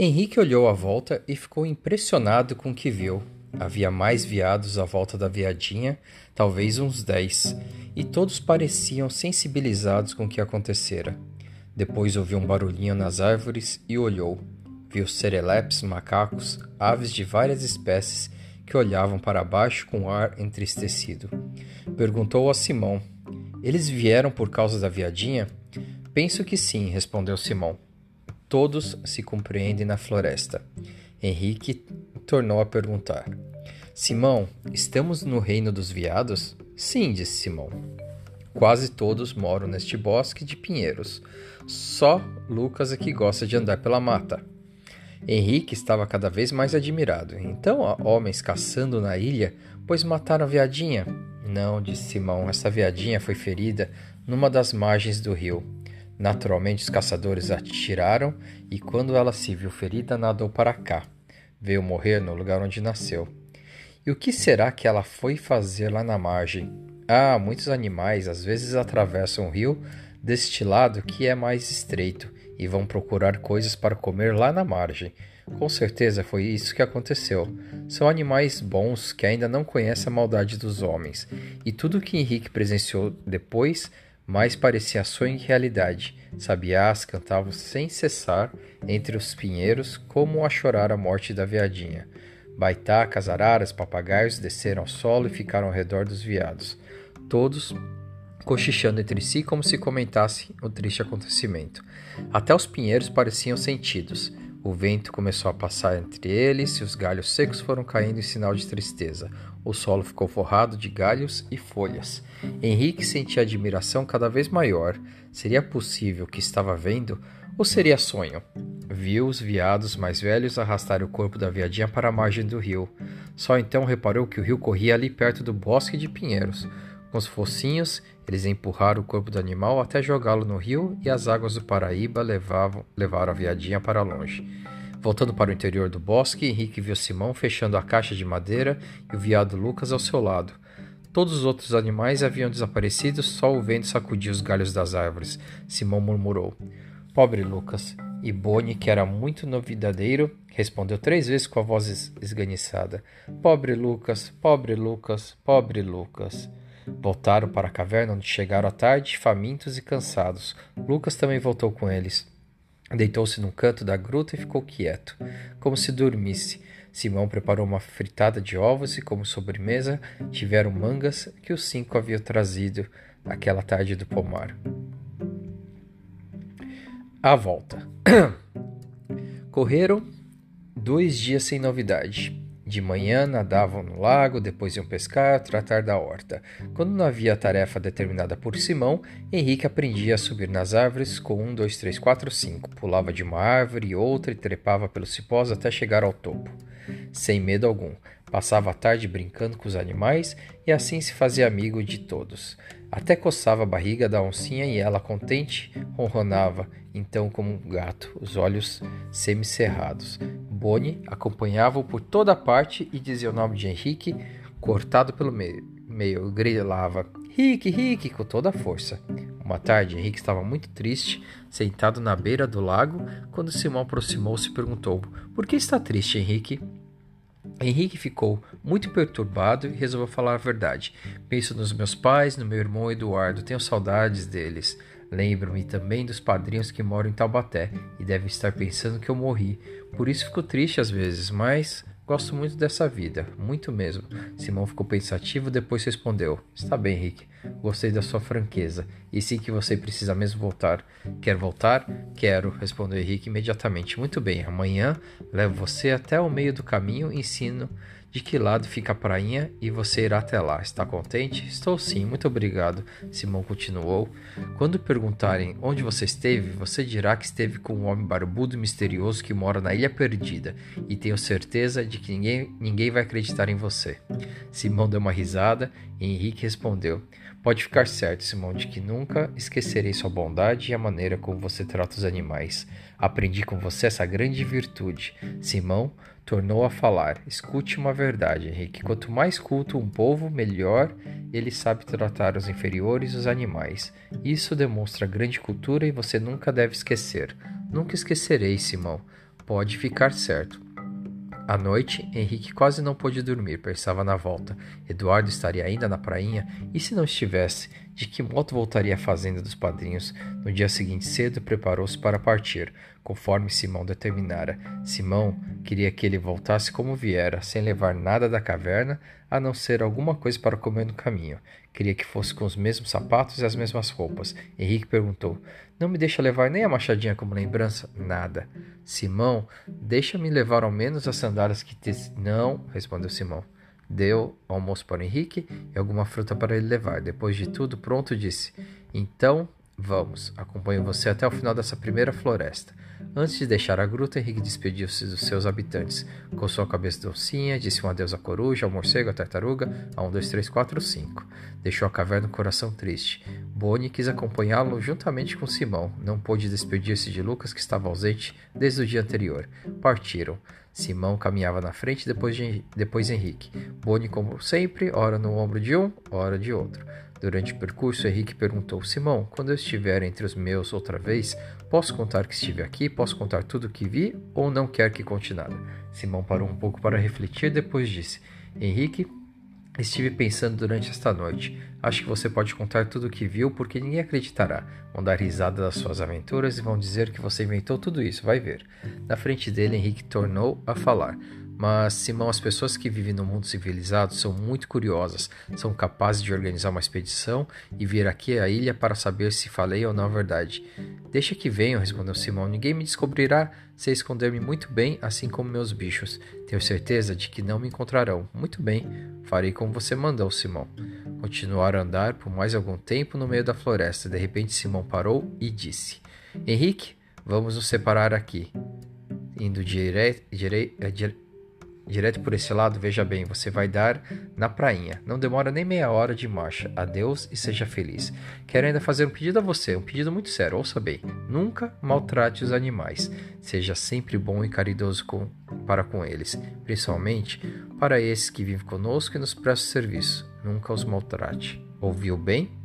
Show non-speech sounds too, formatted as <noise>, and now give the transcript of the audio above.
Henrique olhou à volta e ficou impressionado com o que viu. Havia mais veados à volta da veadinha, talvez uns dez, e todos pareciam sensibilizados com o que acontecera. Depois ouviu um barulhinho nas árvores e olhou. Viu serelepes, macacos, aves de várias espécies que olhavam para baixo com ar entristecido. Perguntou a Simão: Eles vieram por causa da viadinha? Penso que sim, respondeu Simão. Todos se compreendem na floresta. Henrique tornou a perguntar: Simão, estamos no reino dos viados? Sim, disse Simão. Quase todos moram neste bosque de pinheiros. Só Lucas é que gosta de andar pela mata. Henrique estava cada vez mais admirado. Então há homens caçando na ilha, pois mataram a viadinha? Não, disse Simão, essa viadinha foi ferida numa das margens do rio. Naturalmente, os caçadores atiraram e, quando ela se viu ferida, nadou para cá. Veio morrer no lugar onde nasceu. E o que será que ela foi fazer lá na margem? Ah, muitos animais às vezes atravessam o rio deste lado que é mais estreito e vão procurar coisas para comer lá na margem. Com certeza foi isso que aconteceu. São animais bons que ainda não conhecem a maldade dos homens, e tudo o que Henrique presenciou depois mais parecia sonho que realidade. Sabiás cantavam sem cessar entre os pinheiros como a chorar a morte da veadinha. Baitacas, araras, papagaios desceram ao solo e ficaram ao redor dos veados, todos cochichando entre si como se comentassem o triste acontecimento. Até os pinheiros pareciam sentidos. O vento começou a passar entre eles e os galhos secos foram caindo em sinal de tristeza. O solo ficou forrado de galhos e folhas. Henrique sentia admiração cada vez maior. Seria possível que estava vendo ou seria sonho? Viu os veados mais velhos arrastarem o corpo da viadinha para a margem do rio. Só então reparou que o rio corria ali perto do bosque de pinheiros. Com os focinhos, eles empurraram o corpo do animal até jogá-lo no rio e as águas do Paraíba levavam, levaram a viadinha para longe. Voltando para o interior do bosque, Henrique viu Simão fechando a caixa de madeira e o veado Lucas ao seu lado. Todos os outros animais haviam desaparecido, só o vento sacudia os galhos das árvores. Simão murmurou: Pobre Lucas. E Boni, que era muito novidadeiro, respondeu três vezes com a voz esganiçada: Pobre Lucas, pobre Lucas, pobre Lucas. Voltaram para a caverna onde chegaram à tarde, famintos e cansados. Lucas também voltou com eles. Deitou-se num canto da gruta e ficou quieto, como se dormisse. Simão preparou uma fritada de ovos e, como sobremesa, tiveram mangas que os cinco haviam trazido aquela tarde do pomar. A volta. <coughs> Correram dois dias sem novidade. De manhã nadavam no lago, depois iam pescar, tratar da horta. Quando não havia tarefa determinada por Simão, Henrique aprendia a subir nas árvores com um, dois, três, quatro, cinco. Pulava de uma árvore e outra e trepava pelos cipós até chegar ao topo. Sem medo algum. Passava a tarde brincando com os animais e assim se fazia amigo de todos. Até coçava a barriga da oncinha e ela, contente, ronronava, então como um gato, os olhos semicerrados. Boni acompanhava-o por toda parte e dizia o nome de Henrique, cortado pelo meio. meio grilava Rick, Rick, com toda a força. Uma tarde, Henrique estava muito triste, sentado na beira do lago, quando Simão aproximou-se e perguntou: Por que está triste, Henrique? Henrique ficou muito perturbado e resolveu falar a verdade. Penso nos meus pais, no meu irmão Eduardo, tenho saudades deles. Lembro-me também dos padrinhos que moram em Taubaté e devem estar pensando que eu morri. Por isso fico triste às vezes, mas gosto muito dessa vida, muito mesmo. Simão ficou pensativo, depois respondeu: Está bem, Henrique. Gostei da sua franqueza. E sim que você precisa mesmo voltar. Quer voltar? Quero, respondeu Henrique imediatamente. Muito bem, amanhã levo você até o meio do caminho e ensino de que lado fica a prainha e você irá até lá. Está contente? Estou sim, muito obrigado. Simão continuou. Quando perguntarem onde você esteve, você dirá que esteve com um homem barbudo e misterioso que mora na Ilha Perdida e tenho certeza de que ninguém, ninguém vai acreditar em você. Simão deu uma risada e Henrique respondeu: Pode ficar certo, Simão, de que nunca esquecerei sua bondade e a maneira como você trata os animais. Aprendi com você essa grande virtude. Simão tornou a falar. Escute uma verdade, Henrique. Quanto mais culto um povo, melhor ele sabe tratar os inferiores e os animais. Isso demonstra grande cultura e você nunca deve esquecer. Nunca esquecerei, Simão. Pode ficar certo. À noite, Henrique quase não pôde dormir, pensava na volta. Eduardo estaria ainda na prainha, e se não estivesse, de que modo voltaria à fazenda dos padrinhos? No dia seguinte cedo, preparou-se para partir, conforme Simão determinara. Simão queria que ele voltasse como viera, sem levar nada da caverna, a não ser alguma coisa para comer no caminho. Queria que fosse com os mesmos sapatos e as mesmas roupas. Henrique perguntou: Não me deixa levar nem a machadinha como lembrança? Nada. Simão, deixa-me levar ao menos as sandálias que te. Não, respondeu Simão. Deu almoço para Henrique e alguma fruta para ele levar. Depois de tudo pronto, disse: Então, vamos, acompanho você até o final dessa primeira floresta. Antes de deixar a gruta, Henrique despediu-se dos seus habitantes. Coçou a cabeça da oncinha, disse um adeus à coruja, ao morcego, à tartaruga, a um, dois, três, quatro, cinco. Deixou a caverna com o coração triste. Boni quis acompanhá-lo juntamente com Simão. Não pôde despedir-se de Lucas, que estava ausente desde o dia anterior. Partiram. Simão caminhava na frente, depois, de, depois Henrique. Boni, como sempre, ora no ombro de um, ora de outro. Durante o percurso, Henrique perguntou: Simão, quando eu estiver entre os meus outra vez, posso contar que estive aqui? Posso contar tudo o que vi? Ou não quer que conte nada? Simão parou um pouco para refletir, depois disse: Henrique, estive pensando durante esta noite. Acho que você pode contar tudo o que viu, porque ninguém acreditará. Vão dar risada das suas aventuras e vão dizer que você inventou tudo isso. Vai ver. Na frente dele, Henrique tornou a falar. Mas, Simão, as pessoas que vivem no mundo civilizado são muito curiosas, são capazes de organizar uma expedição e vir aqui à ilha para saber se falei ou não a verdade. Deixa que venham, respondeu Simão. Ninguém me descobrirá. Sei esconder-me muito bem, assim como meus bichos. Tenho certeza de que não me encontrarão. Muito bem, farei como você mandou, Simão. Continuaram a andar por mais algum tempo no meio da floresta. De repente, Simão parou e disse: Henrique, vamos nos separar aqui. Indo direto. Dire, dire, Direto por esse lado, veja bem, você vai dar na prainha. Não demora nem meia hora de marcha. Adeus e seja feliz. Quero ainda fazer um pedido a você, um pedido muito sério. Ouça bem: nunca maltrate os animais. Seja sempre bom e caridoso com, para com eles, principalmente para esses que vivem conosco e nos prestam serviço. Nunca os maltrate. Ouviu bem?